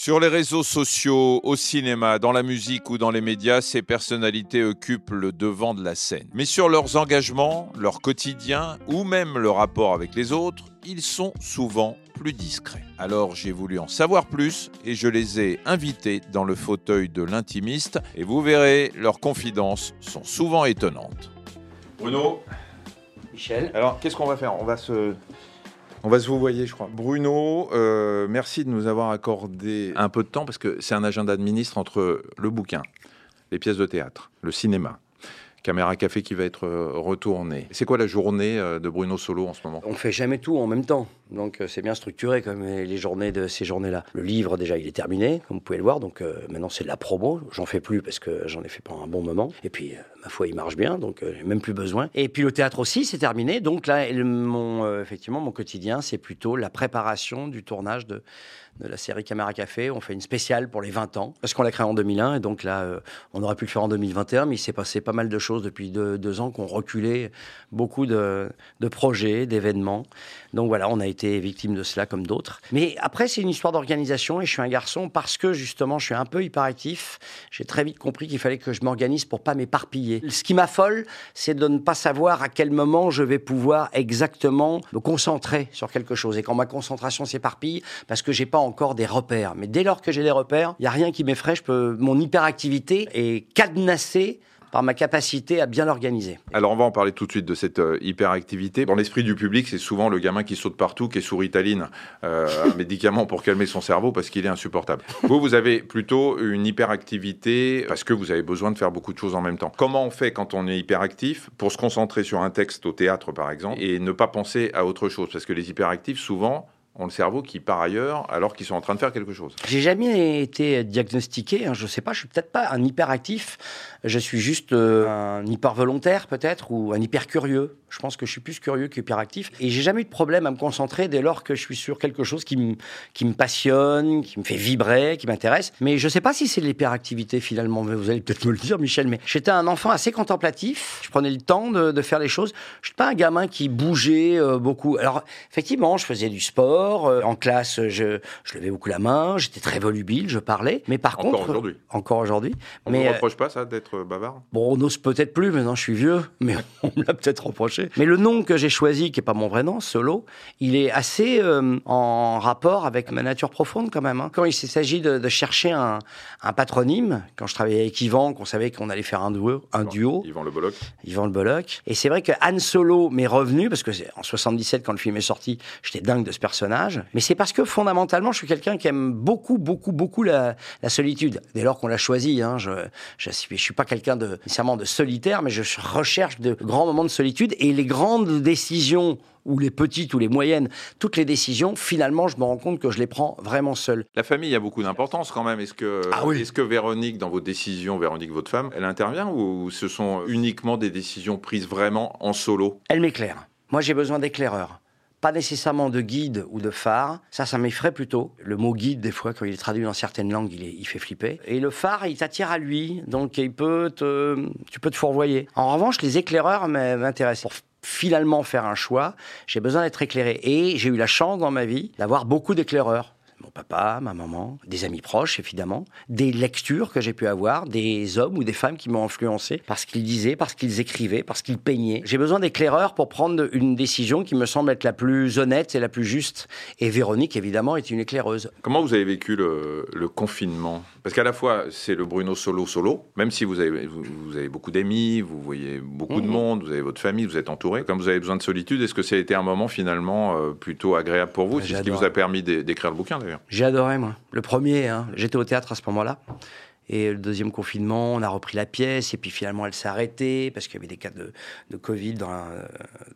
Sur les réseaux sociaux, au cinéma, dans la musique ou dans les médias, ces personnalités occupent le devant de la scène. Mais sur leurs engagements, leur quotidien ou même le rapport avec les autres, ils sont souvent plus discrets. Alors j'ai voulu en savoir plus et je les ai invités dans le fauteuil de l'intimiste et vous verrez, leurs confidences sont souvent étonnantes. Bruno, Michel? alors qu'est-ce qu'on va faire? On va se... On va se vous voyez, je crois. Bruno, euh, merci de nous avoir accordé un peu de temps parce que c'est un agenda de ministre entre le bouquin, les pièces de théâtre, le cinéma, Caméra Café qui va être euh, retourné. C'est quoi la journée euh, de Bruno Solo en ce moment? On fait jamais tout en même temps, donc euh, c'est bien structuré comme les journées de ces journées-là. Le livre déjà il est terminé, comme vous pouvez le voir, donc euh, maintenant c'est de la promo. J'en fais plus parce que j'en ai fait pendant un bon moment. Et puis euh, ma foi il marche bien, donc j'ai même plus besoin. Et puis le théâtre aussi c'est terminé, donc là effectivement mon quotidien c'est plutôt la préparation du tournage de la série Caméra Café. On fait une spéciale pour les 20 ans, parce qu'on l'a créé en 2001, et donc là, on aurait pu le faire en 2021, mais il s'est passé pas mal de choses depuis deux, deux ans qui ont reculé beaucoup de, de projets, d'événements. Donc voilà, on a été victime de cela comme d'autres. Mais après, c'est une histoire d'organisation, et je suis un garçon parce que justement, je suis un peu hyperactif. J'ai très vite compris qu'il fallait que je m'organise pour pas m'éparpiller. Ce qui m'affole, c'est de ne pas savoir à quel moment je vais pouvoir exactement me concentrer sur quelque chose. Et quand ma concentration s'éparpille, parce que j'ai pas encore des repères. Mais dès lors que j'ai des repères, il y a rien qui m'effraie. Je peux, mon hyperactivité est cadenassée par ma capacité à bien l'organiser. Alors on va en parler tout de suite de cette euh, hyperactivité. Dans l'esprit du public, c'est souvent le gamin qui saute partout, qui est sous Ritaline, euh, un médicament pour calmer son cerveau parce qu'il est insupportable. Vous, vous avez plutôt une hyperactivité parce que vous avez besoin de faire beaucoup de choses en même temps. Comment on fait quand on est hyperactif pour se concentrer sur un texte au théâtre par exemple et ne pas penser à autre chose? Parce que les hyperactifs, souvent, ont le cerveau qui part ailleurs alors qu'ils sont en train de faire quelque chose. J'ai jamais été diagnostiqué, hein, je sais pas, je suis peut-être pas un hyperactif, je suis juste euh, un hyper volontaire peut-être ou un hyper curieux. Je pense que je suis plus curieux qu'hyperactif et j'ai jamais eu de problème à me concentrer dès lors que je suis sur quelque chose qui me passionne, qui me fait vibrer, qui m'intéresse. Mais je sais pas si c'est l'hyperactivité finalement, vous allez peut-être me le dire Michel, mais j'étais un enfant assez contemplatif, je prenais le temps de, faire les choses. Je suis pas un gamin qui bougeait euh, beaucoup. Alors effectivement, je faisais du sport, euh, en classe je je levais beaucoup la main, j'étais très volubile, je parlais, mais par Encore contre aujourd'hui. encore aujourd'hui, On ne euh, reproche pas ça d'être bavard? Bon, on n'ose peut-être plus, maintenant je suis vieux, mais on me l'a peut-être reproché. Mais le nom que j'ai choisi, qui n'est pas mon vrai nom, Solo, il est assez euh, en rapport avec ma nature profonde quand même. hein. Quand il s'agit de, de chercher un, un patronyme, quand je travaillais avec Yvan, qu'on savait qu'on allait faire un duo, un duo Yvan Le Bolloc. Yvan Le Bolloc. Et c'est vrai que Han Solo m'est revenu, parce que en 77, quand le film est sorti, j'étais dingue de ce personnage. Mais c'est parce que fondamentalement, je suis quelqu'un qui aime beaucoup, beaucoup, beaucoup la, la solitude. Dès lors qu'on l'a choisi, hein, je, je, suis- je suis pas quelqu'un de nécessairement de solitaire, mais je recherche de grands moments de solitude. Et les grandes décisions, ou les petites ou les moyennes, toutes les décisions, finalement, je me rends compte que je les prends vraiment seul. La famille a beaucoup d'importance quand même. Est-ce que, Ah oui. est-ce que Véronique, dans vos décisions, Véronique, votre femme, elle intervient ou ce sont uniquement des décisions prises vraiment en solo? Elle m'éclaire. Moi, j'ai besoin d'éclaireurs. Pas nécessairement de guide ou de phare. Ça, ça m'effraie plutôt. Le mot guide, des fois, quand il est traduit dans certaines langues, il, est- il fait flipper. Et le phare, il t'attire à lui. Donc, il peut te, tu peux te fourvoyer. En revanche, les éclaireurs m'intéressent. Pour finalement faire un choix, j'ai besoin d'être éclairé. Et j'ai eu la chance dans ma vie d'avoir beaucoup d'éclaireurs. Mon papa, ma maman, des amis proches évidemment, des lectures que j'ai pu avoir, des hommes ou des femmes qui m'ont influencé parce qu'ils disaient, parce qu'ils écrivaient, parce qu'ils peignaient. J'ai besoin d'éclaireurs pour prendre une décision qui me semble être la plus honnête et la plus juste. Et Véronique évidemment est une éclaireuse. Comment vous avez vécu le, le confinement? Parce qu'à la fois, c'est le Bruno solo solo, même si vous avez, vous, vous avez beaucoup d'amis, vous voyez beaucoup de Mhm. monde, vous avez votre famille, vous êtes entouré. Comme vous avez besoin de solitude, est-ce que ça a été un moment finalement euh, plutôt agréable pour vous? C'est ce qui vous a permis d'é- d'écrire le bouquin d'ailleurs. J'ai adoré moi. Le premier, hein, j'étais au théâtre à ce moment-là. Et le deuxième confinement, on a repris la pièce, et puis finalement elle s'est arrêtée, parce qu'il y avait des cas de, de Covid dans la,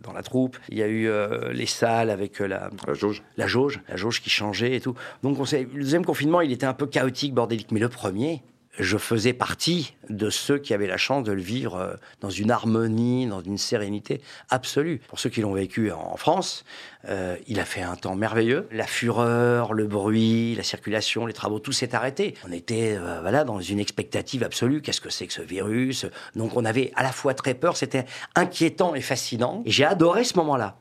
dans la troupe. Il y a eu euh, les salles avec euh, la, La jauge la jauge, la jauge qui changeait et tout. Donc on le deuxième confinement, il était un peu chaotique, bordélique. Mais le premier, je faisais partie de ceux qui avaient la chance de le vivre euh, dans une harmonie, dans une sérénité absolue. Pour ceux qui l'ont vécu en France, euh, il a fait un temps merveilleux. La fureur, le bruit, la circulation, les travaux, tout s'est arrêté. On était euh, voilà dans une expectative absolue. Qu'est-ce que c'est que ce virus? Donc on avait à la fois très peur, c'était inquiétant et fascinant. Et j'ai adoré ce moment-là.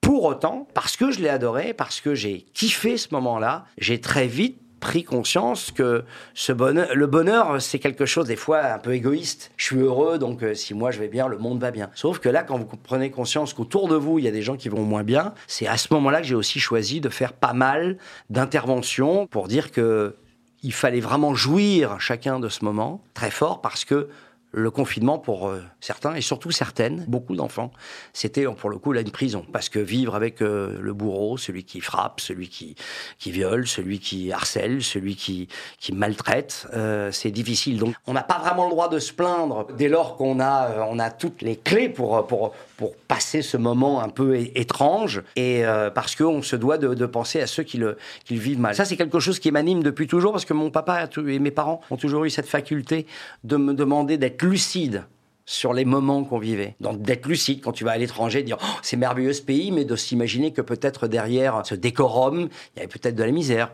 Pour autant, parce que je l'ai adoré, parce que j'ai kiffé ce moment-là, j'ai très vite pris conscience que le bonheur, c'est quelque chose des fois un peu égoïste. Je suis heureux, donc euh, si moi je vais bien, le monde va bien. Sauf que là, quand vous prenez conscience qu'autour de vous, il y a des gens qui vont moins bien, c'est à ce moment-là que j'ai aussi choisi de faire pas mal d'interventions pour dire que il fallait vraiment jouir chacun de ce moment très fort parce que le confinement pour euh, certains et surtout certaines, beaucoup d'enfants, c'était pour le coup là une prison parce que vivre avec euh, le bourreau, celui qui frappe, celui qui qui viole, celui qui harcèle, celui qui qui maltraite, euh, c'est difficile. Donc on n'a pas vraiment le droit de se plaindre dès lors qu'on a on a toutes les clés pour pour pour passer ce moment un peu étrange et parce qu'on se doit de, penser à ceux qui le qui le vivent mal. Ça c'est quelque chose qui m'anime depuis toujours parce que mon papa et mes parents ont toujours eu cette faculté de me demander d'être lucide sur les moments qu'on vivait. Donc d'être lucide quand tu vas à l'étranger, dire oh, c'est merveilleux ce pays, mais de s'imaginer que peut-être derrière ce décorum, il y avait peut-être de la misère,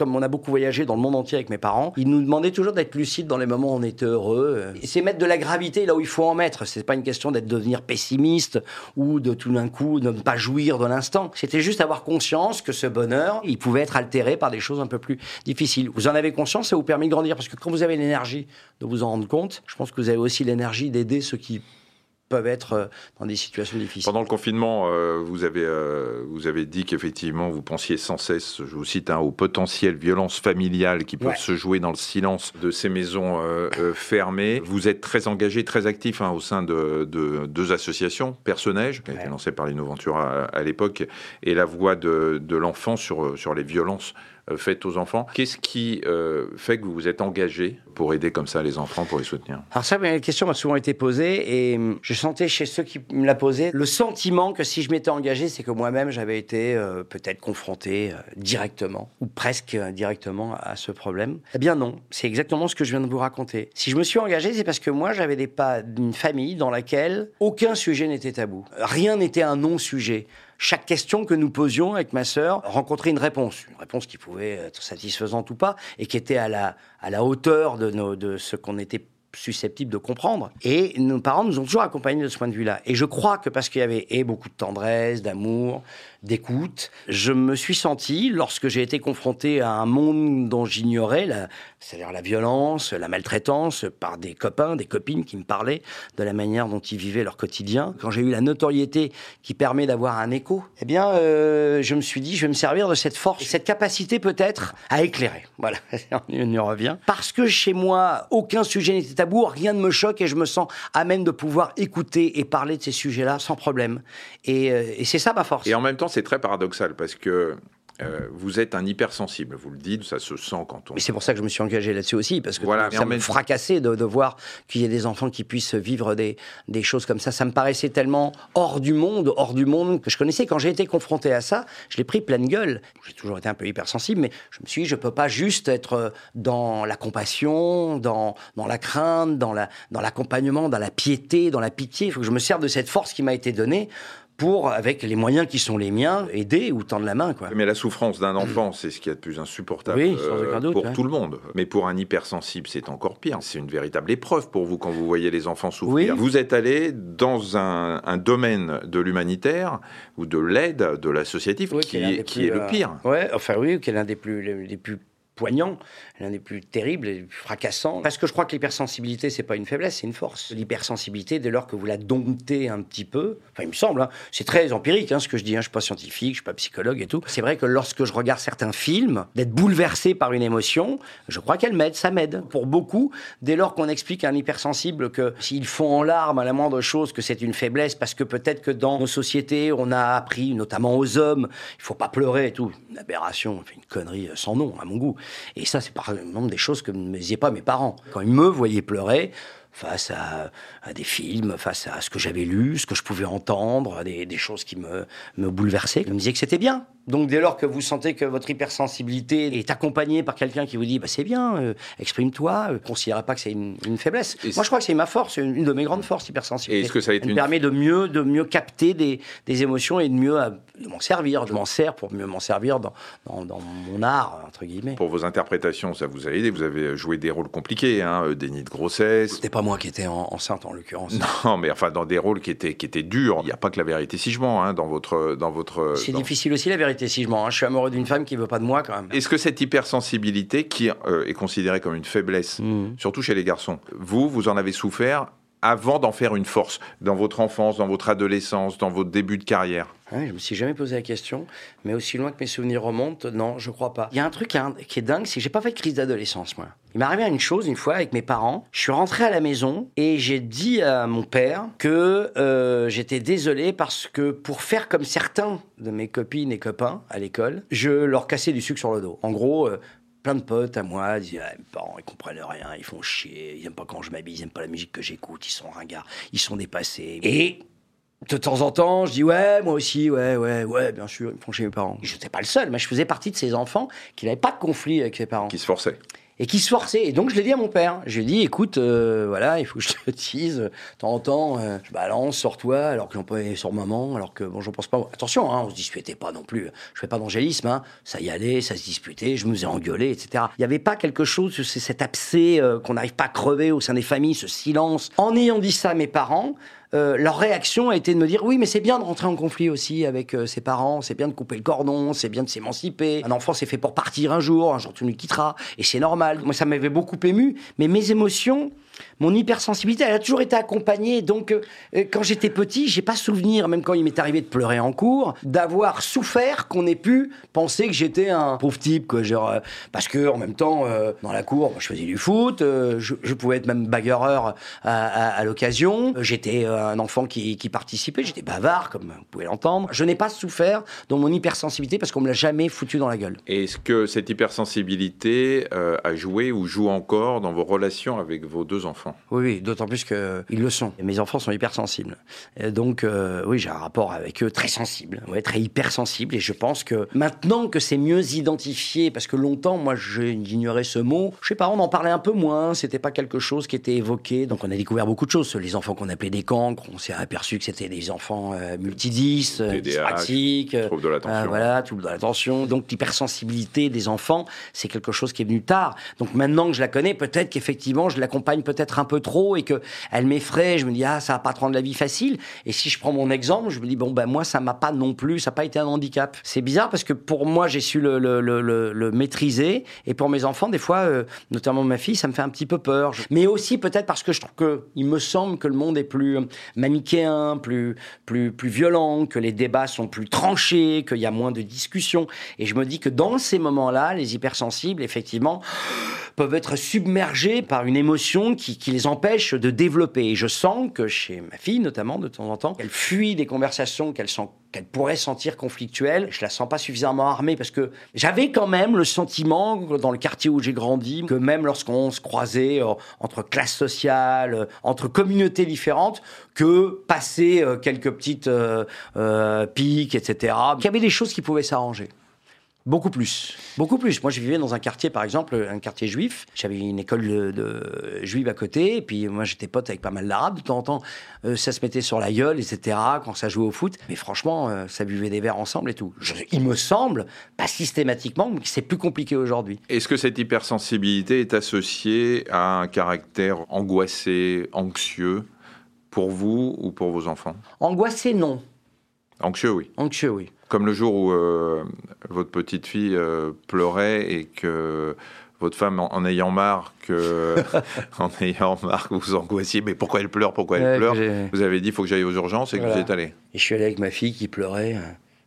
comme on a beaucoup voyagé dans le monde entier avec mes parents, ils nous demandaient toujours d'être lucides dans les moments où on était heureux. C'est mettre de la gravité là où il faut en mettre. C'est pas une question d'être devenir pessimiste ou de tout d'un coup ne pas jouir de l'instant. C'était juste avoir conscience que ce bonheur, il pouvait être altéré par des choses un peu plus difficiles. Vous en avez conscience, ça vous permet de grandir parce que quand vous avez l'énergie de vous en rendre compte, je pense que vous avez aussi l'énergie d'aider ceux qui peuvent être euh, dans des situations difficiles. Pendant le confinement, euh, vous, avez, euh, vous avez dit qu'effectivement, vous pensiez sans cesse, je vous cite, hein, aux potentielles violences familiales qui peuvent se jouer dans le silence de ces maisons fermées. Vous êtes très engagé, très actif hein, au sein de, deux associations, Personnage, qui a été lancée par l'Innoventura à, à l'époque, et La Voix de, de l'enfant sur, sur les violences faites aux enfants. Qu'est-ce qui euh, fait que vous vous êtes engagé pour aider comme ça les enfants, pour les soutenir? Alors ça, la question m'a souvent été posée et hum, je sentais chez ceux qui me la posaient le sentiment que si je m'étais engagé, c'est que moi-même j'avais été euh, peut-être confronté directement ou presque directement à ce problème. Eh bien non, c'est exactement ce que je viens de vous raconter. Si je me suis engagé, c'est parce que moi j'avais des pas d'une famille dans laquelle aucun sujet n'était tabou. Rien n'était un non-sujet chaque question que nous posions avec ma sœur rencontrait une réponse, une réponse qui pouvait être satisfaisante ou pas, et qui était à la, à la hauteur de, ce qu'on était susceptible de comprendre. Et nos parents nous ont toujours accompagnés de ce point de vue-là. Et je crois que parce qu'il y avait beaucoup de tendresse, d'amour, d'écoute. Je me suis senti, lorsque j'ai été confronté à un monde dont j'ignorais, c'est-à-dire la violence, la maltraitance, par des copains, des copines qui me parlaient de la manière dont ils vivaient leur quotidien, quand j'ai eu la notoriété qui permet d'avoir un écho, eh bien, euh, je me suis dit, je vais me servir de cette force, cette capacité peut-être à éclairer. Voilà, on y revient. Parce que chez moi, aucun sujet n'était tabou, rien ne me choque et je me sens à même de pouvoir écouter et parler de ces sujets-là sans problème. Et, euh, et c'est ça ma force. Et en même temps, c'est très paradoxal parce que euh, vous êtes un hypersensible, vous le dites, ça se sent quand on. Et c'est pour ça que je me suis engagé là-dessus aussi, parce que voilà, ça me fracassait de, de voir qu'il y ait des enfants qui puissent vivre des, des choses comme ça. Ça me paraissait tellement hors du monde, hors du monde que je connaissais. Quand j'ai été confronté à ça, je l'ai pris pleine gueule. J'ai toujours été un peu hypersensible, mais je me suis dit, je peux pas juste être dans la compassion, dans, dans la crainte, dans l'accompagnement, la, dans, dans la piété, dans la pitié. Il faut que je me serve de cette force qui m'a été donnée pour, avec les moyens qui sont les miens, aider ou tendre la main. Quoi. Mais la souffrance d'un enfant, c'est ce qu'il y a de plus insupportable euh, pour tout le monde. Mais pour un hypersensible, c'est encore pire. C'est une véritable épreuve pour vous quand vous voyez les enfants souffrir. Vous êtes allé dans un, domaine de l'humanitaire ou de l'aide, de l'associatif, qui, est, qui est, le pire. Euh, ouais, enfin oui, qui est l'un des plus, les plus poignant, l'un des plus terribles et fracassants. Parce que je crois que l'hypersensibilité, c'est pas une faiblesse, c'est une force. L'hypersensibilité, dès lors que vous la domptez un petit peu, enfin, il me semble, hein, c'est très empirique hein, ce que je dis, hein, je suis pas scientifique, je suis pas psychologue et tout. C'est vrai que lorsque je regarde certains films, d'être bouleversé par une émotion, je crois qu'elle m'aide, ça m'aide. Pour beaucoup, dès lors qu'on explique à un hypersensible que s'ils font en larmes à la moindre chose, que c'est une faiblesse, parce que peut-être que dans nos sociétés, on a appris, notamment aux hommes, il faut pas pleurer et tout. Une aberration, une connerie sans nom, à mon goût. Et ça, c'est par exemple des choses que ne me disaient pas mes parents. Quand ils me voyaient pleurer, face à, des films, face à ce que j'avais lu, ce que je pouvais entendre, des, des choses qui me, me bouleversaient. Ils me disaient que c'était bien. Donc dès lors que vous sentez que votre hypersensibilité est accompagnée par quelqu'un qui vous dit bah, c'est bien, euh, exprime-toi, ne euh, considérez pas que c'est une, faiblesse. Moi je crois que c'est ma force, une, de mes grandes forces, hypersensibilité. est-ce que ça a été Elle me permet de mieux, de mieux capter des, des émotions et de mieux euh, m'en servir. Je m'en sers pour mieux m'en servir dans, dans, mon art, entre guillemets. Pour vos interprétations, ça vous a aidé. Vous avez joué des rôles compliqués, hein, déni de grossesse. C'était pas pas moi qui étais enceinte en l'occurrence. Non, mais enfin dans des rôles qui étaient qui étaient durs. Il n'y a pas que la vérité si je mens hein, dans votre dans votre. C'est difficile aussi la vérité si je mens. Hein. Je suis amoureux d'une femme qui veut pas de moi quand même. Est-ce que cette hypersensibilité qui euh, est considérée comme une faiblesse, mmh. surtout chez les garçons, vous vous en avez souffert avant d'en faire une force dans votre enfance, dans votre adolescence, dans votre début de carrière? Je je me suis jamais posé la question, mais aussi loin que mes souvenirs remontent, non, je crois pas. Il y a un truc qui est dingue, c'est que j'ai pas fait de crise d'adolescence, moi. Il m'est arrivé une chose une fois avec mes parents. Je suis rentré à la maison et j'ai dit à mon père que euh, j'étais désolé parce que pour faire comme certains de mes copines et copains à l'école, je leur cassais du sucre sur le dos. En gros, euh, plein de potes à moi disaient ah, mes parents ils comprennent rien ils font chier ils aiment pas quand je m'habille ils aiment pas la musique que j'écoute ils sont ringards ils sont dépassés et de temps en temps, je dis ouais, moi aussi, ouais, ouais, ouais, bien sûr, ils me font chier mes parents. Je n'étais pas le seul, mais je faisais partie de ces enfants qui n'avaient pas de conflit avec ses parents. Qui se forçaient et qui se forçait. Et donc je l'ai dit à mon père. Je lui ai dit, écoute, euh, voilà, il faut que je te dise, de temps en temps, euh, je balance, sors-toi, alors que j'en peux sur maman, alors que bon, j'en pense pas. Attention, hein, on se disputait pas non plus. Je fais pas d'angélisme, hein. ça y allait, ça se disputait, je me faisais engueuler, etc. Il n'y avait pas quelque chose, c'est cet abcès euh, qu'on n'arrive pas à crever au sein des familles, ce silence. En ayant dit ça à mes parents, euh, leur réaction a été de me dire oui, mais c'est bien de rentrer en conflit aussi avec euh, ses parents, c'est bien de couper le cordon, c'est bien de s'émanciper. Un enfant, c'est fait pour partir un jour, un jour tu nous quitteras, et c'est normal. Moi, ça m'avait beaucoup ému, mais mes émotions, mon hypersensibilité, elle a toujours été accompagnée. Donc, euh, euh, quand j'étais petit, j'ai pas souvenir, même quand il m'est arrivé de pleurer en cours, d'avoir souffert qu'on ait pu penser que j'étais un pauvre type, euh, parce que en même temps, dans la cour, je faisais du foot, je, pouvais être même bagarreur à, l'occasion. J'étais un enfant qui, qui participait, j'étais bavard, comme vous pouvez l'entendre. Je n'ai pas souffert dans mon hypersensibilité parce qu'on me l'a jamais foutu dans la gueule. Est-ce que cette hypersensibilité a joué ou joue encore dans vos relations avec vos deux enfants? Oui, oui d'autant plus qu'ils le sont. Mes enfants sont hypersensibles. Et donc, euh, oui, j'ai un rapport avec eux très sensible, ouais, très hypersensible. Et je pense que maintenant que c'est mieux identifié, parce que longtemps, moi, j'ignorais ce mot, je sais pas, on en parlait un peu moins, c'était pas quelque chose qui était évoqué. Donc, on a découvert beaucoup de choses. Les enfants qu'on appelait des cancres, on s'est aperçu que c'était des enfants euh, multidis, euh, dyspraxiques, euh, troubles de l'attention. voilà, troubles de l'attention. Donc, l'hypersensibilité des enfants, c'est quelque chose qui est venu tard. Donc, maintenant que je la connais, peut-être qu'effectivement, je l'accompagne peut-être un peu trop et que elle m'effraie, je me dis ah ça va pas te rendre la vie facile. Et si je prends mon exemple, je me dis bon ben moi ça m'a pas non plus, ça n'a pas été un handicap. C'est bizarre parce que pour moi j'ai su le, maîtriser et pour mes enfants des fois, euh, notamment ma fille, ça me fait un petit peu peur. Mais aussi peut-être parce que je trouve que il me semble que le monde est plus manichéen, plus plus plus violent, que les débats sont plus tranchés, qu'il y a moins de discussions. Et je me dis que dans ces moments-là, les hypersensibles effectivement peuvent être submergés par une émotion qui, qui, les empêche de développer. Et je sens que chez ma fille, notamment, de temps en temps, elle fuit des conversations qu'elle pourrait sentir conflictuelle. Je la sens pas suffisamment armée parce que j'avais quand même le sentiment, dans le quartier où j'ai grandi, que même lorsqu'on se croisait euh, entre classes sociales, euh, entre communautés différentes, que passer euh, quelques petites piques, etc., qu'il y avait des choses qui pouvaient s'arranger. Beaucoup plus. Beaucoup plus. Moi, je vivais dans un quartier, par exemple, un quartier juif. J'avais une école de, juive à côté. Et puis, moi, j'étais pote avec pas mal d'arabes. De temps en temps, euh, ça se mettait sur la gueule, etc., quand ça jouait au foot. Mais franchement, euh, ça buvait des verres ensemble et tout. il me semble, pas systématiquement, mais que c'est plus compliqué aujourd'hui. Est-ce que cette hypersensibilité est associée à un caractère angoissé, anxieux, pour vous ou pour vos enfants? Angoissé, non. Anxieux, oui. Anxieux, oui. Comme le jour où euh, votre petite fille euh, pleurait et que votre femme, en, ayant marre que, en ayant marre que vous angoissiez, mais pourquoi elle pleure, pourquoi elle pleure, vous avez dit, il faut que j'aille aux urgences et que vous êtes allé. Et je suis allé avec ma fille qui pleurait euh,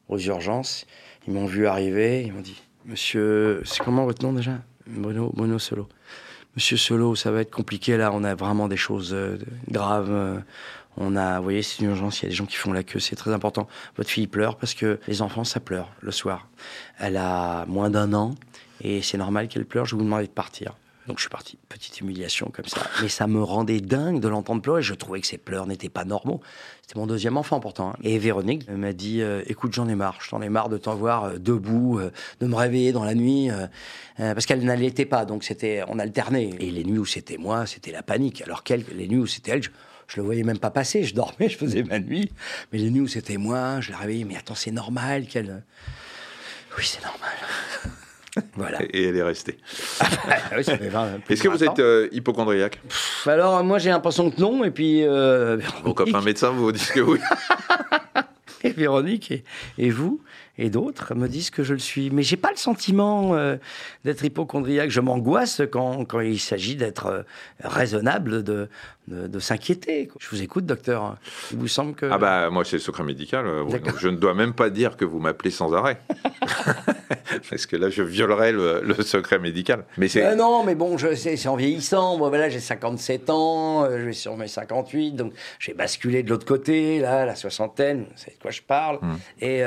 aux urgences. Ils m'ont vu arriver, ils m'ont dit, Monsieur, c'est comment votre nom déjà? Bruno, Bruno Solo. Monsieur Solo, ça va être compliqué là, on a vraiment des choses graves. On a, vous voyez, c'est une urgence, il y a des gens qui font la queue, c'est très important. Votre fille pleure parce que les enfants, ça pleure le soir. Elle a moins d'un an et c'est normal qu'elle pleure, je vous demander de partir. Donc je suis parti, petite humiliation comme ça. Mais ça me rendait dingue de l'entendre pleurer. Je trouvais que ses pleurs n'étaient pas normaux. C'était mon deuxième enfant pourtant. Hein. Et Véronique m'a dit euh, "Écoute, j'en ai marre. J'en ai marre de t'en voir euh, debout, euh, de me réveiller dans la nuit, parce qu'elle n'allaitait pas. Donc c'était, on alternait. Et les nuits où c'était moi, c'était la panique. Alors qu'elle, les nuits où c'était elle, je le voyais même pas passer. Je dormais, je faisais ma nuit. Mais les nuits où c'était moi, je la réveillais. Mais attends, c'est normal qu'elle. Oui, c'est normal. Voilà. Et elle est restée. Ah oui, ça fait 20, plus Est-ce que vous 20 êtes euh, hypochondriaque? Alors, moi, j'ai l'impression que non. Et puis, euh, Vos copains médecins vous disent que oui. et Véronique et, et vous? Et d'autres me disent que je le suis. Mais j'ai pas le sentiment euh, d'être hypochondriaque. Je m'angoisse quand, quand il s'agit d'être euh, raisonnable, de, de, de s'inquiéter. Je vous écoute, docteur. Il vous semble que... Ah bah moi c'est le secret médical. euh, donc je ne dois même pas dire que vous m'appelez sans arrêt. Parce que là je violerais le, le secret médical. Mais c'est... Euh, non, mais bon, je sais, c'est en vieillissant. Moi, voilà, j'ai 57 ans, je vais sur mes 58, donc j'ai basculé de l'autre côté, là, la soixantaine, vous savez de quoi je parle. Hmm. Et,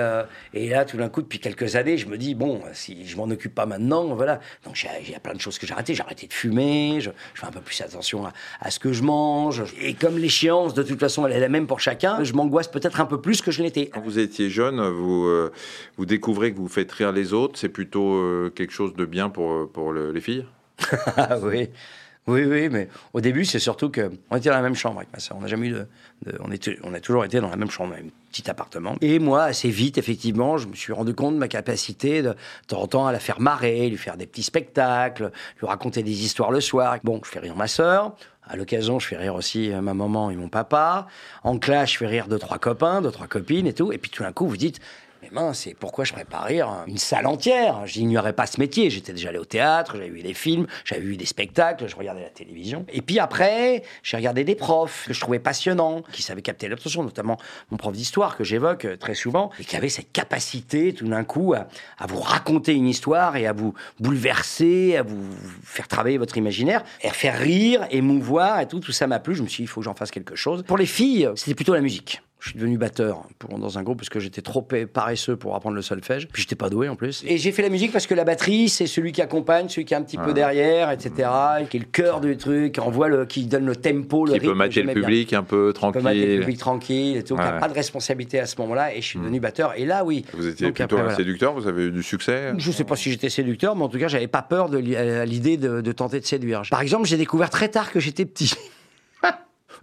et là, tout d'un coup, depuis quelques années, je me dis, bon, si je m'en occupe pas maintenant, voilà. Donc, il y a plein de choses que j'ai arrêtées. J'ai arrêté de fumer, je, je fais un peu plus attention à, à ce que je mange. Et comme l'échéance, de toute façon, elle est la même pour chacun, je m'angoisse peut-être un peu plus que je l'étais. Quand vous étiez jeune, vous, euh, vous découvrez que vous faites rire les autres. C'est plutôt euh, quelque chose de bien pour, pour le- les filles? Ah oui. Oui, oui, mais au début, c'est surtout que on était dans la même chambre avec ma soeur. On n'a jamais eu de, on, était, on a toujours été dans la même chambre, un petit appartement. Et moi, assez vite, effectivement, je me suis rendu compte de ma capacité de, de temps en temps à la faire marrer, lui faire des petits spectacles, lui raconter des histoires le soir. Bon, je fais rire ma soeur. À l'occasion, je fais rire aussi euh, ma maman et mon papa. En classe, je fais rire deux, trois copains, deux, trois copines et tout. Et puis tout d'un coup, vous dites, mais mince, c'est pourquoi je rire une salle entière? J'ignorais pas ce métier. J'étais déjà allé au théâtre, j'avais vu des films, j'avais vu des spectacles, je regardais la télévision. Et puis après, j'ai regardé des profs que je trouvais passionnants, qui savaient capter l'attention, notamment mon prof d'histoire que j'évoque euh, très souvent, et qui avait cette capacité tout d'un coup à, à vous raconter une histoire et à vous bouleverser, à vous faire travailler votre imaginaire, et à faire rire, émouvoir et tout. Tout ça m'a plu. Je me suis dit, il faut que j'en fasse quelque chose. Pour les filles, c'était plutôt la musique. Je suis devenu batteur pour, dans un groupe parce que j'étais trop pa- paresseux pour apprendre le solfège. Puis j'étais pas doué en plus. Et j'ai fait la musique parce que la batterie, c'est celui qui accompagne, celui qui est un petit peu derrière, etc. Qui est le cœur du truc, qui envoie le, qui donne le tempo, le Qui rythme. peut mater le bien. public un peu Qui peut mater le tranquille. public tranquille et tout. qui a Ouais. pas de responsabilité à ce moment-là. Et je suis devenu batteur. Et là, oui. Vous étiez Donc plutôt après, un voilà. séducteur, vous avez eu du succès Je sais pas si j'étais séducteur, mais en tout cas, j'avais pas peur de à l'idée de, de tenter de séduire. Par exemple, j'ai découvert très tard que j'étais petit.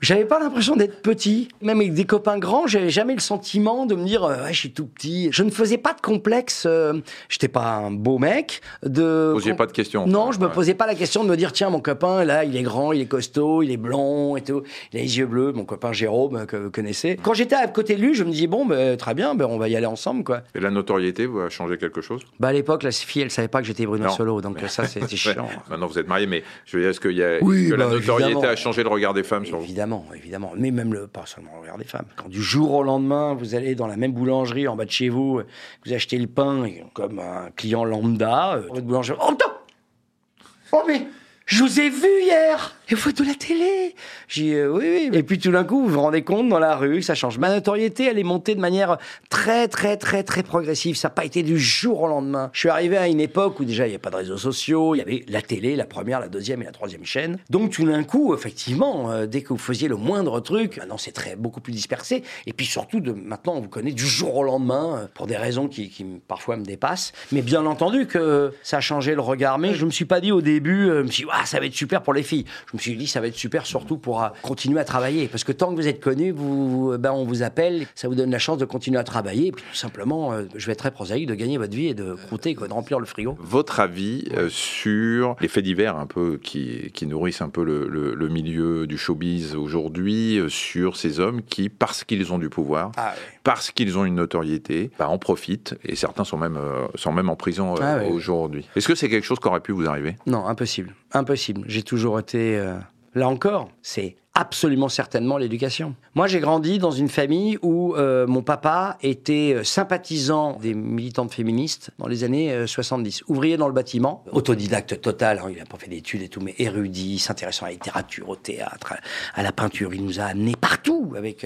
J'avais pas l'impression d'être petit. Même avec des copains grands, j'avais jamais le sentiment de me dire euh, ouais, je suis tout petit. Je ne faisais pas de complexe. euh, J'étais pas un beau mec. De posiez pas de questions Non, je me Ouais. posais pas la question de me dire tiens mon copain là il est grand, il est costaud, il est blond et tout, il a les yeux bleus. Mon copain Jérôme euh, que vous connaissez. Quand j'étais à côté de lui, je me dis bon ben, très bien, ben, on va y aller ensemble quoi. Et la notoriété, vous a changé quelque chose? Bah à l'époque la fille elle savait pas que j'étais Bruno Non. Solo donc ça c'était chiant. Maintenant vous êtes marié, mais je veux dire, est-ce qu'il y a Oui, que la bah, notoriété évidemment. a changé le regard des femmes sur vous? Évidemment, évidemment. Mais même le, pas seulement le regard des femmes. Quand du jour au lendemain, vous allez dans la même boulangerie en bas de chez vous, vous achetez le pain comme un client lambda, euh, votre boulanger. Oh, putain Oh, mais je vous ai vu hier Et vous faites de la télé J'ai euh, oui, oui. Et puis tout d'un coup, vous vous rendez compte dans la rue ça change. Ma notoriété, elle est montée de manière très, très, très, très progressive. Ça n'a pas été du jour au lendemain. Je suis arrivé à une époque où déjà il n'y avait pas de réseaux sociaux, il y avait la télé, la première, la deuxième et la troisième chaîne. Donc tout d'un coup, effectivement, euh, dès que vous faisiez le moindre truc, maintenant c'est très beaucoup plus dispersé. Et puis surtout, maintenant on vous connaît du jour au lendemain euh, pour des raisons qui, parfois me dépassent. Mais bien entendu que ça a changé le regard. Mais je me suis pas dit au début, euh, je me suis dit, ah, ça va être super pour les filles. Suis dit, ça va être super surtout pour euh, continuer à travailler. Parce que tant que vous êtes connu, vous, ben, on vous appelle, ça vous donne la chance de continuer à travailler. Et puis tout simplement, euh, je vais être très prosaïque, de gagner votre vie et de croûter, quoi, de remplir le frigo. Votre avis euh, sur les faits divers un peu qui, qui nourrissent un peu le, le- le milieu du showbiz aujourd'hui, euh, sur ces hommes qui, parce qu'ils ont du pouvoir, Ah, parce qu'ils ont une notoriété, bah, en profitent et certains sont même, euh, sont même en prison euh, Ah aujourd'hui. Est-ce que c'est quelque chose qui aurait pu vous arriver? Non, impossible. Impossible. J'ai toujours été. Euh, Là encore, c'est absolument certainement l'éducation. Moi, j'ai grandi dans une famille où euh, mon papa était euh, sympathisant des militantes féministes dans les années euh, 70. Ouvrier dans le bâtiment, autodidacte total, hein, il n'a pas fait d'études et tout, mais érudit, s'intéressant à la littérature, au théâtre, à, la peinture. Il nous a amenés partout avec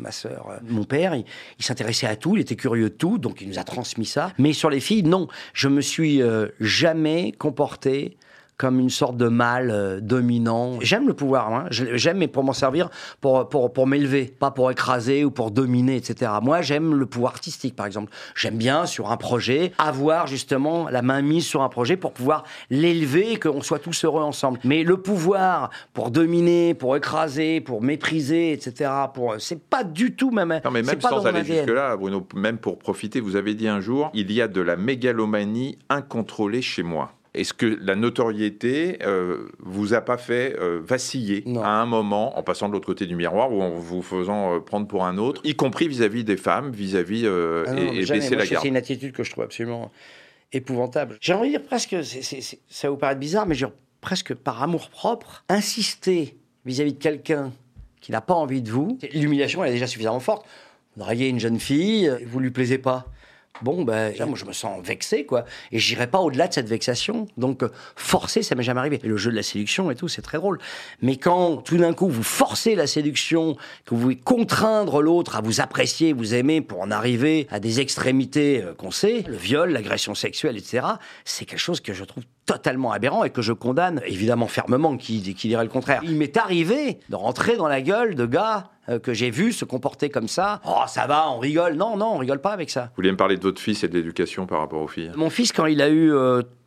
ma sœur. Mon père, il, s'intéressait à tout, il était curieux de tout, donc il nous a transmis ça. Mais sur les filles, non. Je me suis jamais comporté comme une sorte de mal euh, dominant. J'aime le pouvoir, hein. j'aime, mais pour m'en servir, pour, pour, pour m'élever, pas pour écraser ou pour dominer, etc. Moi, j'aime le pouvoir artistique, par exemple. J'aime bien, sur un projet, avoir justement la main mise sur un projet pour pouvoir l'élever et qu'on soit tous heureux ensemble. Mais le pouvoir pour dominer, pour écraser, pour mépriser, etc., pour, c'est pas du tout ma. Non, mais même sans aller jusque-là, Bruno, même pour profiter, vous avez dit un jour, il y a de la mégalomanie incontrôlée chez moi. Est-ce que la notoriété euh, vous a pas fait euh, vaciller à un moment, en passant de l'autre côté du miroir ou en vous faisant euh, prendre pour un autre, y compris vis-à-vis des femmes, vis-à-vis euh, ah et, baisser la garde? C'est une attitude que je trouve absolument épouvantable. J'ai envie de dire presque, ça vous paraît bizarre, mais je, presque par amour propre, insister vis-à-vis de quelqu'un qui n'a pas envie de vous, l'humiliation elle est déjà suffisamment forte. Vous draguez une jeune fille, vous lui plaisez pas Bon, ben, moi, je me sens vexé, quoi. Et j'irai pas au-delà de cette vexation. Donc, euh, forcer, ça m'est jamais arrivé. Et le jeu de la séduction et tout, c'est très drôle. Mais quand, tout d'un coup, vous forcez la séduction, que vous voulez contraindre l'autre à vous apprécier, vous aimer pour en arriver à des extrémités euh, qu'on sait, le viol, l'agression sexuelle, etc., c'est quelque chose que je trouve totalement aberrant et que je condamne évidemment fermement, qui, qui dirait le contraire. Il m'est arrivé de rentrer dans la gueule de gars que j'ai vu se comporter comme ça. Oh, ça va, on rigole. Non, non, on rigole pas avec ça. Vous vouliez me parler de votre fils et de l'éducation par rapport aux filles? Mon fils, quand il a eu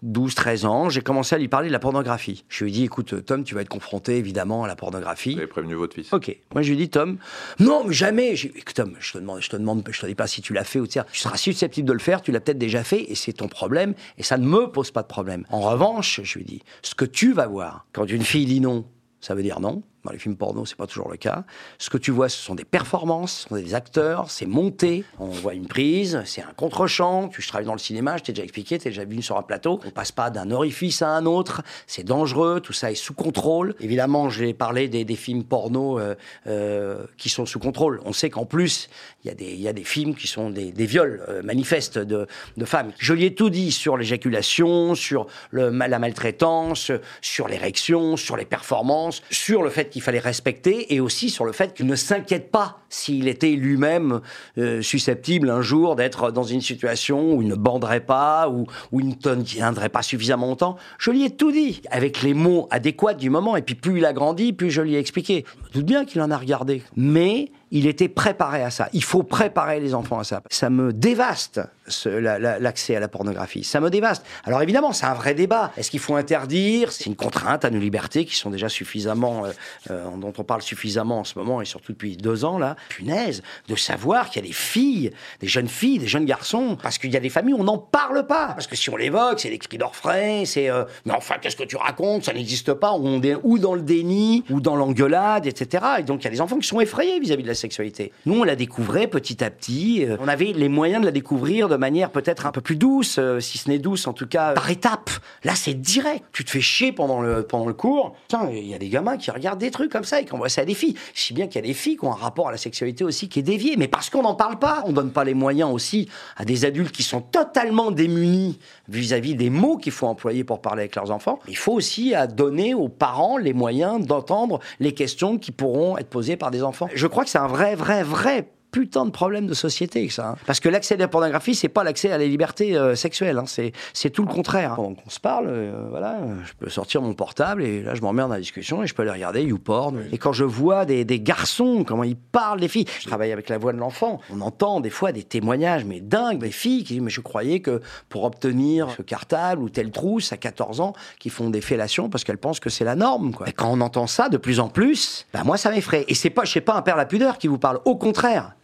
12, euh, 13 ans, j'ai commencé à lui parler de la pornographie. Je lui ai dit, écoute, Tom, tu vas être confronté évidemment à la pornographie. Vous avez prévenu votre fils? Ok. Moi, je lui ai dit, Tom, non, mais jamais. Écoute, Tom, je te demande, je te demande, je te dis pas si tu l'as fait ou tu seras susceptible de le faire, tu l'as peut-être déjà fait et c'est ton problème et ça ne me pose pas de problème. En revanche, je lui ai dit, ce que tu vas voir quand une fille dit non, ça veut dire non. Les films porno, c'est pas toujours le cas. Ce que tu vois, ce sont des performances, ce sont des acteurs, c'est monté. On voit une prise, c'est un contre-champ. Tu travailles dans le cinéma, je t'ai déjà expliqué, tu es déjà venu sur un plateau. On passe pas d'un orifice à un autre. C'est dangereux, tout ça est sous contrôle. Évidemment, j'ai parlé des, des, films porno euh, euh, qui sont sous contrôle. On sait qu'en plus, il y, y a des films qui sont des, des viols euh, manifestes de, de, femmes. Je lui ai tout dit sur l'éjaculation, sur le, la maltraitance, sur l'érection, sur les performances, sur le fait qu'il fallait respecter et aussi sur le fait qu'il ne s'inquiète pas s'il était lui-même euh, susceptible un jour d'être dans une situation où il ne banderait pas ou où il ne tiendrait pas suffisamment longtemps. Je lui ai tout dit avec les mots adéquats du moment et puis plus il a grandi, plus je lui ai expliqué. Je me doute bien qu'il en a regardé, mais il était préparé à ça. Il faut préparer les enfants à ça. Ça me dévaste l'accès à la pornographie. Ça me dévaste. Alors évidemment, c'est un vrai débat. Est-ce qu'il faut interdire? C'est une contrainte à nos libertés qui sont déjà suffisamment, euh, euh, dont on parle suffisamment en ce moment et surtout depuis deux ans là. Punaise, de savoir qu'il y a des filles, des jeunes filles, des jeunes garçons, parce qu'il y a des familles où on n'en parle pas. Parce que si on l'évoque, c'est l'esprit d'orfraie, c'est euh, mais enfin qu'est-ce que tu racontes? Ça n'existe pas. On est ou dans le déni, ou dans l'engueulade, etc. Et donc il y a des enfants qui sont effrayés vis-à-vis -vis de la sexualité. Nous, on la découvrait petit à petit. Euh, on avait les moyens de la découvrir de manière peut-être un peu plus douce, euh, si ce n'est douce, en tout cas par étapes. Là, c'est direct. Tu te fais chier pendant le, pendant le cours. Tiens, il y a des gamins qui regardent des trucs comme ça et qui envoient ça à des filles. Si bien qu'il y a des filles qui ont un rapport à la sexualité aussi qui est dévié. Mais parce qu'on n'en parle pas, on donne pas les moyens aussi à des adultes qui sont totalement démunis vis-à-vis des mots qu'il faut employer pour parler avec leurs enfants. Il faut aussi à donner aux parents les moyens d'entendre les questions qui pourront être posées par des enfants. Je crois que c'est un vrai, vrai, vrai putain de problème de société que ça. Hein. Parce que l'accès à la pornographie, c'est pas l'accès à la liberté euh, sexuelle, hein. c'est, c'est tout le contraire. Hein. Pendant qu'on se parle, euh, voilà, je peux sortir mon portable et là je m'emmerde dans la discussion et je peux aller regarder YouPorn. Et quand je vois des, des, garçons, comment ils parlent des filles, je travaille avec la voix de l'enfant, on entend des fois des témoignages, mais dingues, des filles qui disent mais je croyais que pour obtenir ce cartable ou telle trousse à 14 ans, qui font des fellations parce qu'elles pensent que c'est la norme. Quoi. Et quand on entend ça de plus en plus, bah moi ça m'effraie. Et c'est pas, je sais pas un père la pudeur qui vous parle, au contraire.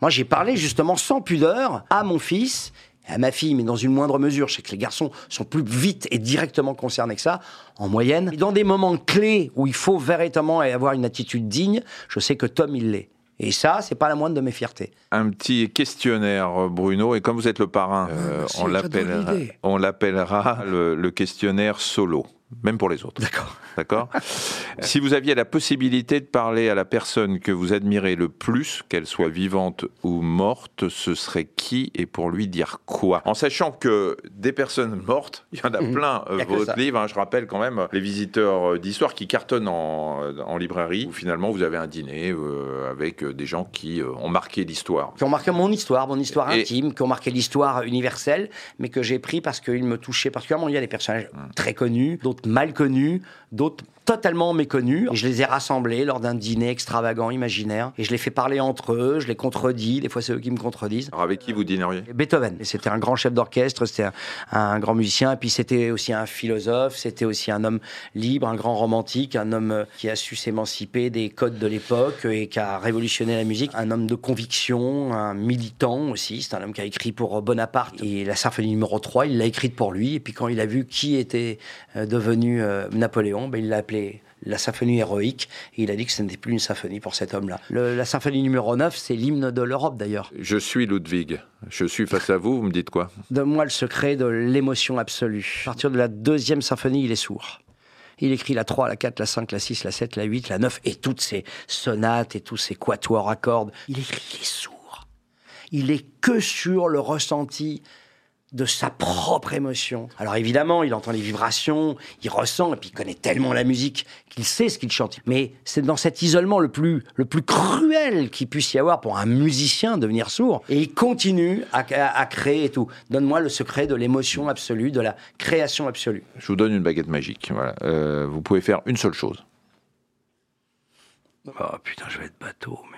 Moi, j'ai parlé justement sans pudeur à mon fils à ma fille, mais dans une moindre mesure. Je sais que les garçons sont plus vite et directement concernés que ça, en moyenne. dans des moments clés où il faut véritablement avoir une attitude digne, je sais que Tom, il l'est. Et ça, c'est pas la moindre de mes fiertés. Un petit questionnaire, Bruno, et comme vous êtes le parrain, ah, euh, on l'appellera le questionnaire solo même pour les autres. D'accord. D'accord? Si vous aviez la possibilité de parler à la personne que vous admirez le plus, qu'elle soit vivante ou morte, ce serait qui et pour lui dire quoi? En sachant que des personnes mortes, il y en a mhm. plein. Euh, votre livre, hein, je rappelle quand même les visiteurs euh, d'histoire qui cartonnent en, en, librairie, où finalement vous avez un dîner euh, avec des gens qui ont marqué l'histoire. Qui ont marqué mon histoire, mon histoire intime, qui ont marqué l'histoire universelle, mais que j'ai pris parce qu'ils me touchaient particulièrement. Il y a des personnages hum. très connus, d'autres mal connus, d'autres totalement méconnus. Et je les ai rassemblés lors d'un dîner extravagant, imaginaire. Et je les fais parler entre eux, je les contredis. Des fois, c'est eux qui me contredisent. Alors avec qui vous dîneriez? Beethoven. Et C'était un grand chef d'orchestre, c'était un, un grand musicien. Et puis, c'était aussi un philosophe, c'était aussi un homme libre, un grand romantique, un homme euh, qui a su s'émanciper des codes de l'époque et qui a révolutionné la musique. Un homme de conviction, un militant aussi. C'est un homme qui a écrit pour Bonaparte. Et la symphonie numéro 3, il l'a écrite pour lui. Et puis, quand il a vu qui était euh, devenu euh, Napoléon, ben, il l'a appelé la symphonie héroïque. Et il a dit que ce n'était plus une symphonie pour cet homme-là. La symphonie numéro 9, c'est l'hymne de l'Europe d'ailleurs. Je suis Ludwig. Je suis face à vous. Vous me dites quoi? Donne-moi le secret de l'émotion absolue. À partir de la deuxième symphonie, il est sourd. Il écrit la 3, la 4, la 5, la 6, la 7, la 8, la 9 et toutes ces sonates et tous ces quatuors à cordes. Il écrit, il est sourd. Il est que sur le ressenti de sa propre émotion. Alors évidemment, il entend les vibrations, il ressent, et puis il connaît tellement la musique qu'il sait ce qu'il chante. Mais c'est dans cet isolement le plus, le plus cruel qu'il puisse y avoir pour un musicien devenir sourd. Et il continue à, à- à créer et tout. Donne-moi le secret de l'émotion absolue, de la création absolue. Je vous donne une baguette magique. Voilà. Euh, vous pouvez faire une seule chose. Oh putain, je vais être bateau, mais...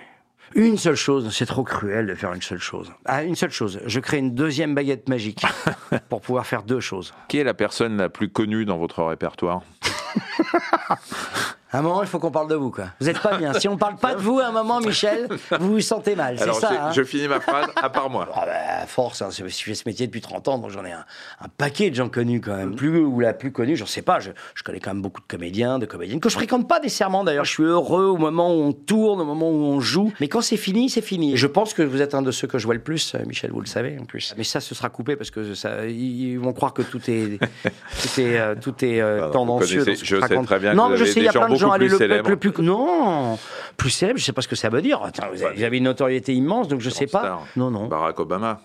Une seule chose, c'est trop cruel de faire une seule chose. Ah, une seule chose, je crée une deuxième baguette magique pour pouvoir faire deux choses. Qui est la personne la plus connue dans votre répertoire? À un moment, il faut qu'on parle de vous, quoi. Vous êtes pas bien. Si on parle pas de vous à un moment, Michel, vous vous sentez mal. C'est ça. hein je finis ma phrase à part moi. Ah bah, à force, hein, je fais ce métier depuis 30 ans, donc j'en ai un, un paquet de gens connus quand même. Plus ou la plus connue, j'en sais pas. Je, je connais quand même beaucoup de comédiens, de comédiennes, que je fréquente pas nécessairement d'ailleurs. Je suis heureux au moment où on tourne, au moment où on joue. Mais quand c'est fini, c'est fini. Et je pense que vous êtes un de ceux que je vois le plus, euh, Michel, vous le savez en plus. Mais ça, ce sera coupé parce que ça, ils vont croire que tout est, tout est, euh, tout est euh, tendancieux. connaissez- dans ce que je sais raconte. très bien que Non, vous mais je avez sais, il des y a gens plein de gens. le peuple plus. Non, plus célèbre, je sais pas ce que ça veut dire. Attends, vous avez, une notoriété immense, donc je sais pas. Star. Non, non. Barack Obama.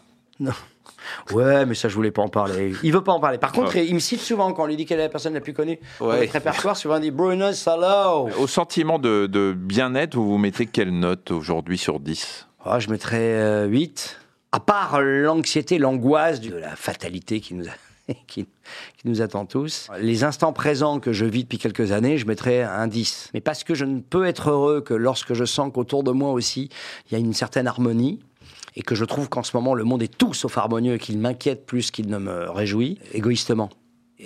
Ouais, mais ça, je voulais pas en parler. Il veut pas en parler. Par contre, Ouais. il me cite souvent quand on lui dit quelle est la personne la plus connue dans Ouais. votre répertoire. Souvent, il dit Bruno Salo. Au sentiment de, de bien-être, vous vous mettez quelle note aujourd'hui sur 10 Ah, je mettrais euh, 8. À part l'anxiété, l'angoisse de la fatalité qui nous, a- qui, nous attend tous. Les instants présents que je vis depuis quelques années, je mettrais un 10. Mais parce que je ne peux être heureux que lorsque je sens qu'autour de moi aussi, il y a une certaine harmonie. Et que je trouve qu'en ce moment, le monde est tout sauf harmonieux et qu'il m'inquiète plus qu'il ne me réjouit, égoïstement.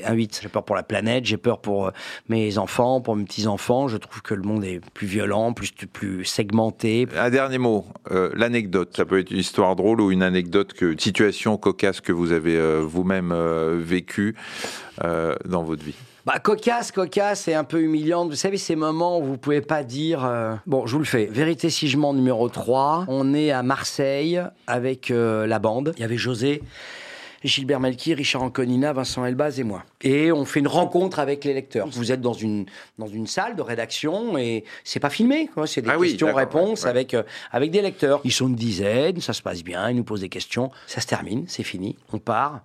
Un 8. J'ai peur pour la planète, j'ai peur pour euh, mes enfants, pour mes petits-enfants. Je trouve que le monde est plus violent, plus, plus segmenté, Un dernier mot, euh, l'anecdote. Ça peut être une histoire drôle ou une anecdote, que, une situation cocasse que vous avez euh, vous-même euh, vécue dans votre vie. Bah, cocasse, cocasse et un peu humiliante. Vous savez, ces moments où vous pouvez pas dire. euh, Bon, je vous le fais. Vérité si je mens numéro 3. On est à Marseille avec euh, la bande. Il y avait José. Gilbert Melki, Richard Anconina, Vincent Elbaz et moi. Et on fait une rencontre avec les lecteurs. Vous êtes dans une, dans une salle de rédaction et c'est pas filmé. C'est des Ah questions-réponses d'accord, ouais, ouais. avec, euh, avec des lecteurs. Ils sont une dizaine, ça se passe bien, ils nous posent des questions. Ça se termine, c'est fini, on part.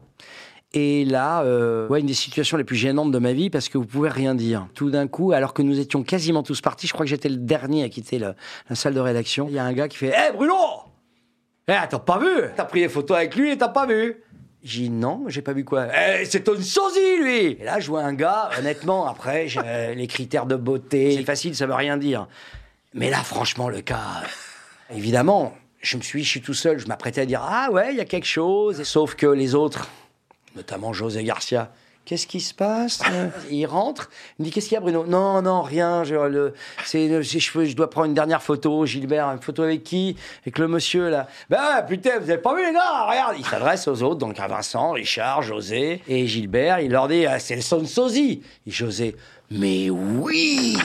Et là, euh, ouais, une des situations les plus gênantes de ma vie parce que vous pouvez rien dire. Tout d'un coup, alors que nous étions quasiment tous partis, je crois que j'étais le dernier à quitter le- la salle de rédaction. Il y a un gars qui fait Hé Bruno Eh, t'as pas vu T'as pris des photos avec lui et t'as pas vu j'ai dit non, j'ai pas vu quoi. Eh, c'est un sosie, lui Et là, je vois un gars, honnêtement, après, euh, les critères de beauté, c'est facile, ça veut rien dire. Mais là, franchement, le cas... Évidemment, je me suis, je suis tout seul, je m'apprêtais à dire ah ouais, il y a quelque chose. Sauf que les autres, notamment José Garcia. Qu'est-ce qui se passe? Il rentre, il me dit qu'est-ce qu'il y a Bruno? Non, non, rien. Je, le, je, dois prendre une dernière photo. Gilbert, une photo avec qui? Avec le monsieur là. Ben putain, vous avez pas vu les gars Regarde, il s'adresse aux autres, donc à Vincent, Richard, José et Gilbert. Il leur dit ah, c'est le son sosie. Et José, mais oui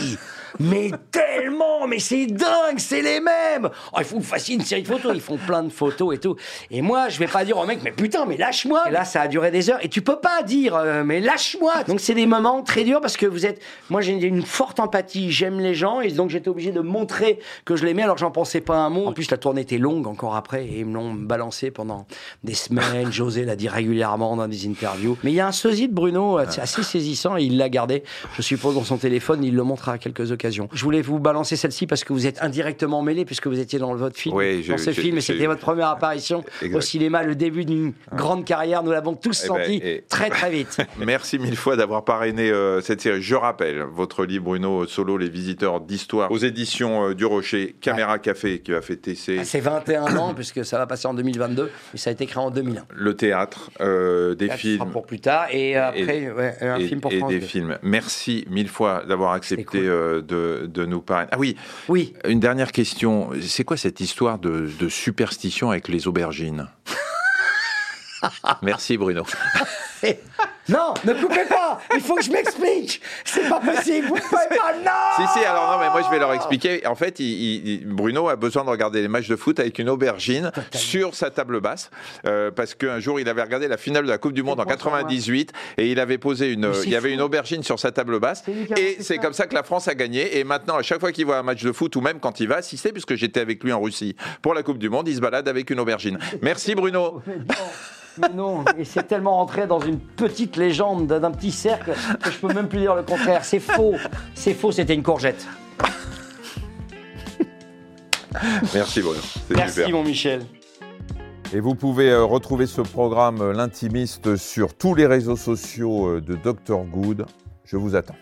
mais tellement, mais c'est dingue, c'est les mêmes. Oh, il faut que vous fassiez une série de photos. Ils font plein de photos et tout. Et moi, je vais pas dire au mec, mais putain, mais lâche-moi. Et là, ça a duré des heures. Et tu peux pas dire, euh, mais lâche-moi. Donc c'est des moments très durs parce que vous êtes. Moi, j'ai une forte empathie. J'aime les gens et donc j'étais obligé de montrer que je l'aimais alors que j'en pensais pas un mot. En plus, la tournée était longue encore après et ils me l'ont balancé pendant des semaines. José l'a dit régulièrement dans des interviews. Mais il y a un sosie de Bruno, euh, assez saisissant et il l'a gardé. Je suppose dans son téléphone, il le montre à quelques occasions. Je voulais vous balancer celle-ci parce que vous êtes indirectement mêlé puisque vous étiez dans votre film, Oui, dans ce film, et c'était votre première apparition Exact. au cinéma, le début d'une grande carrière. Nous l'avons tous Eh ben, senti et- très très vite. Merci mille fois d'avoir parrainé euh, cette série. Je rappelle votre livre Bruno Solo, Les visiteurs d'histoire, aux éditions euh, du Rocher, Caméra Café, qui va fêter ses- Ah, C'est 21 ans puisque ça va passer en 2022, mais ça a été créé en 2001. le théâtre, euh, des sera films. pour plus tard et euh, après ouais, un et, film pour et France des 2. films. Merci mille fois d'avoir accepté cool. De, de nous parrainer. Ah oui, Oui, une dernière question. C'est quoi cette histoire de, de superstition avec les aubergines? Merci Bruno. Non, ne coupez pas Il faut que je m'explique C'est pas possible Vous ne pouvez pas Non Si, si, alors non, mais moi je vais leur expliquer. En fait, il- il- il- Bruno a besoin de regarder les matchs de foot avec une aubergine sur sa table basse. euh, parce qu'un jour, il avait regardé la finale de la Coupe du Monde en pour ça, moi. 98 et il avait posé une. Il y avait fou. une aubergine sur sa table basse. Et c'est comme ça que la France a gagné. Et maintenant, à chaque fois qu'il voit un match de foot ou même quand il va assister, puisque j'étais avec lui en Russie pour la Coupe du Monde, il se balade avec une aubergine. Merci Bruno. Mais non, et c'est tellement rentré dans une petite légende d'un petit cercle que je peux même plus dire le contraire. C'est faux, c'est faux, c'était une courgette. Merci Bruno. C'est Merci super. mon Michel. Et vous pouvez euh, retrouver ce programme euh, L'Intimiste sur tous les réseaux sociaux euh, de Dr Good. Je vous attends.